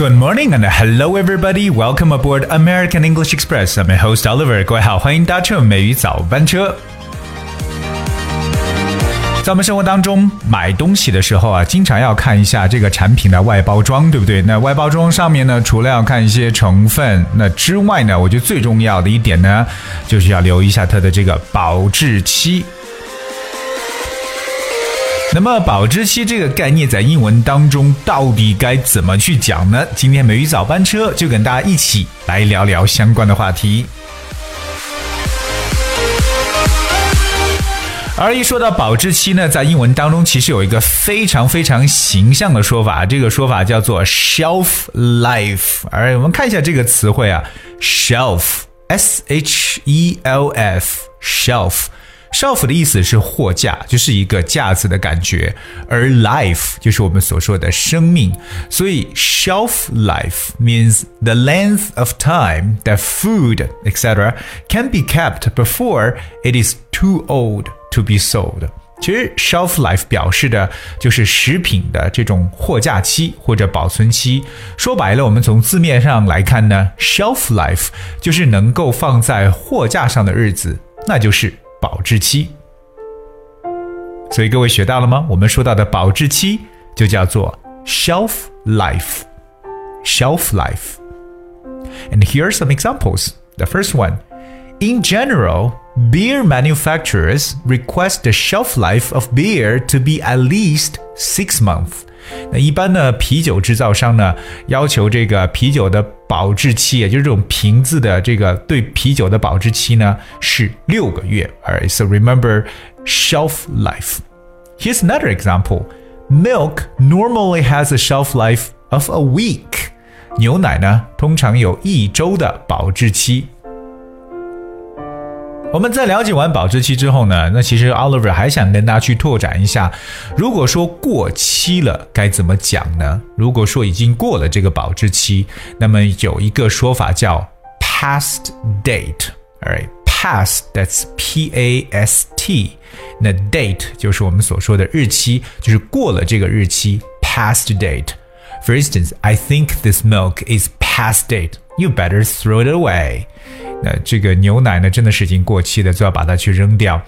Good morning and hello everybody. Welcome aboard American English Express. I'm your host Oliver. 各位好，欢迎搭乘美语早班车。在我们生活当中买东西的时候啊，经常要看一下这个产品的外包装，对不对？那外包装上面呢，除了要看一些成分，那之外呢，我觉得最重要的一点呢，就是要留意一下它的这个保质期。那么保质期这个概念在英文当中到底该怎么去讲呢？今天美语早班车就跟大家一起来聊聊相关的话题。而一说到保质期呢，在英文当中其实有一个非常非常形象的说法，这个说法叫做 shelf life。而我们看一下这个词汇啊，shelf，s h e l f，shelf。Shelf 的意思是货架，就是一个架子的感觉，而 life 就是我们所说的生命，所以 shelf life means the length of time that food etc. can be kept before it is too old to be sold。其实 shelf life 表示的就是食品的这种货架期或者保存期。说白了，我们从字面上来看呢，shelf life 就是能够放在货架上的日子，那就是。保质期。所以各位学到了吗？我们说到的保质期就叫做 shelf life。shelf life. And here are some examples. The first one. In general, beer manufacturers request the shelf life of beer to be at least six months. 那一般呢，啤酒制造商呢要求这个啤酒的保质期，也就是这种瓶子的这个对啤酒的保质期呢是六个月。Alright, so remember shelf life. Here's another example. Milk normally has a shelf life of a week. 牛奶呢通常有一周的保质期。 我们在了解完保质期之后呢，那其实 Oliver 还想跟大家去拓展一下，如果说过期了该怎么讲呢？如果说已经过了这个保质期，那么有一个说法叫 past date，alright，past that's P A S T，那 date 就是我们所说的日期，就是过了这个日期，past date。For instance, I think this milk is past date. You better throw it away. 那这个牛奶呢，真的是已经过期的，就要把它去扔掉。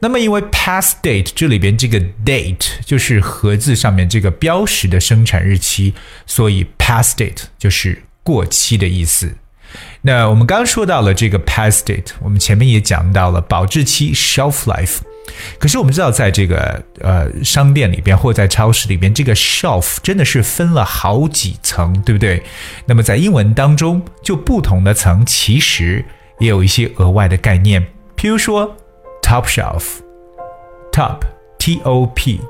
那么因为 past date 这里边这个 date 就是盒子上面这个标识的生产日期，所以 past date 就是过期的意思。那我们刚刚说到了这个 past date，我们前面也讲到了保质期 shelf life。可是我们知道，在这个呃商店里边或在超市里边，这个 shelf 真的是分了好几层，对不对？那么在英文当中，就不同的层其实也有一些额外的概念，譬如说 top shelf，top T O P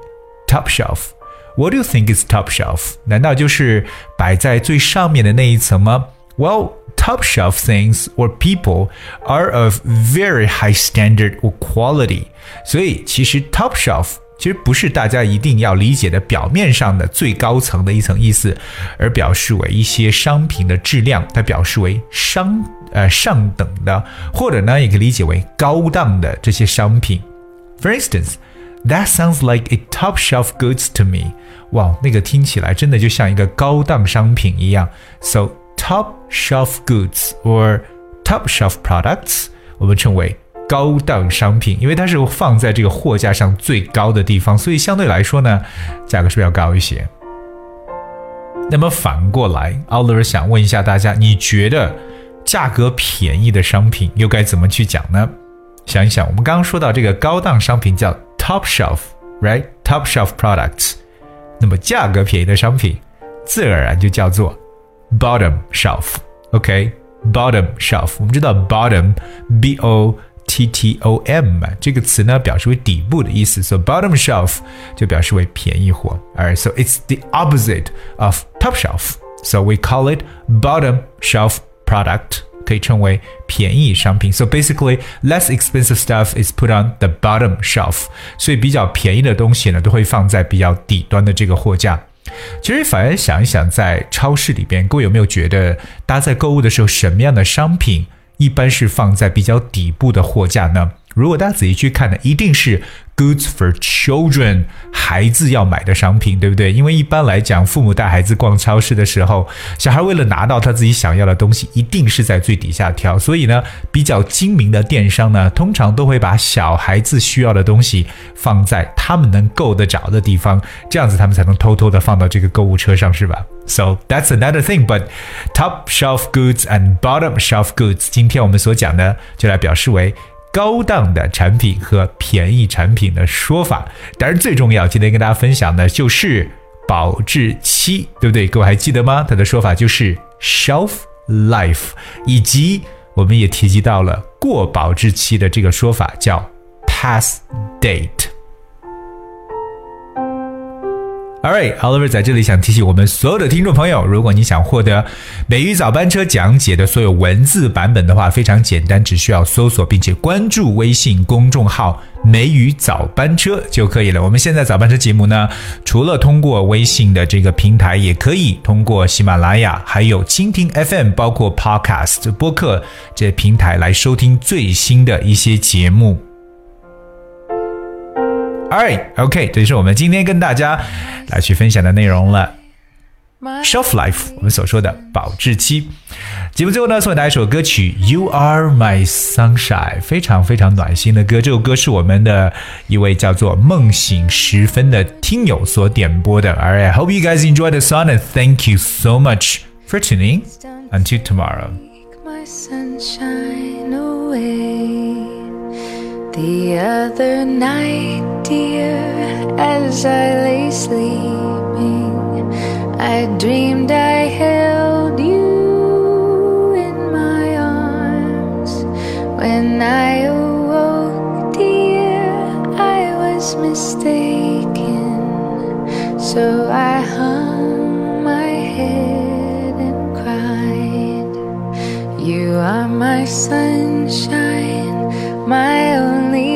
top shelf。What do you think is top shelf？难道就是摆在最上面的那一层吗？Well。top shelf things or people are of very high standard or quality。所以其实 top shelf 其实不是大家一定要理解的表面上的最高层的一层意思，而表示为一些商品的质量，它表示为商呃上等的，或者呢也可以理解为高档的这些商品。For instance, that sounds like a top shelf goods to me. 哇，那个听起来真的就像一个高档商品一样。So top shelf goods or top shelf products，我们称为高档商品，因为它是放在这个货架上最高的地方，所以相对来说呢，价格是不是要高一些？那么反过来，Oliver 想问一下大家，你觉得价格便宜的商品又该怎么去讲呢？想一想，我们刚刚说到这个高档商品叫 top shelf，right？top shelf products，那么价格便宜的商品，自然而然就叫做 bottom shelf。OK，bottom shelf，我们知道 bottom，b o t t o m 这个词呢，表示为底部的意思，so bottom shelf 就表示为便宜货。Alright, so it's the opposite of top shelf, so we call it bottom shelf product. 可以称为便宜商品。So basically, less expensive stuff is put on the bottom shelf. 所以比较便宜的东西呢，都会放在比较底端的这个货架。 其实反而想一想，在超市里边，各位有没有觉得，大家在购物的时候，什么样的商品一般是放在比较底部的货架呢？如果大家仔细去看呢，一定是 goods for children，孩子要买的商品，对不对？因为一般来讲，父母带孩子逛超市的时候，小孩为了拿到他自己想要的东西，一定是在最底下挑。所以呢，比较精明的电商呢，通常都会把小孩子需要的东西放在他们能够得着的地方，这样子他们才能偷偷的放到这个购物车上，是吧？So that's another thing. But top shelf goods and bottom shelf goods，今天我们所讲的就来表示为。高档的产品和便宜产品的说法，当然最重要，今天跟大家分享的就是保质期，对不对？各位还记得吗？它的说法就是 shelf life，以及我们也提及到了过保质期的这个说法叫 pass date。All right, Oliver 在这里想提醒我们所有的听众朋友，如果你想获得美语早班车讲解的所有文字版本的话，非常简单，只需要搜索并且关注微信公众号“美语早班车”就可以了。我们现在早班车节目呢，除了通过微信的这个平台，也可以通过喜马拉雅、还有蜻蜓 FM，包括 Podcast 播客这些平台来收听最新的一些节目。Alright, OK，这就是我们今天跟大家来去分享的内容了。Shelf life，我们所说的保质期。节目最后呢，送给大家一首歌曲《You Are My Sunshine》，非常非常暖心的歌。这首歌是我们的一位叫做梦醒时分的听友所点播的。Alright, hope you guys enjoy the song and thank you so much for tuning. Until tomorrow. The other night, dear, as I lay sleeping, I dreamed I held you in my arms. When I awoke, dear, I was mistaken. So I hung my head and cried. You are my sunshine, my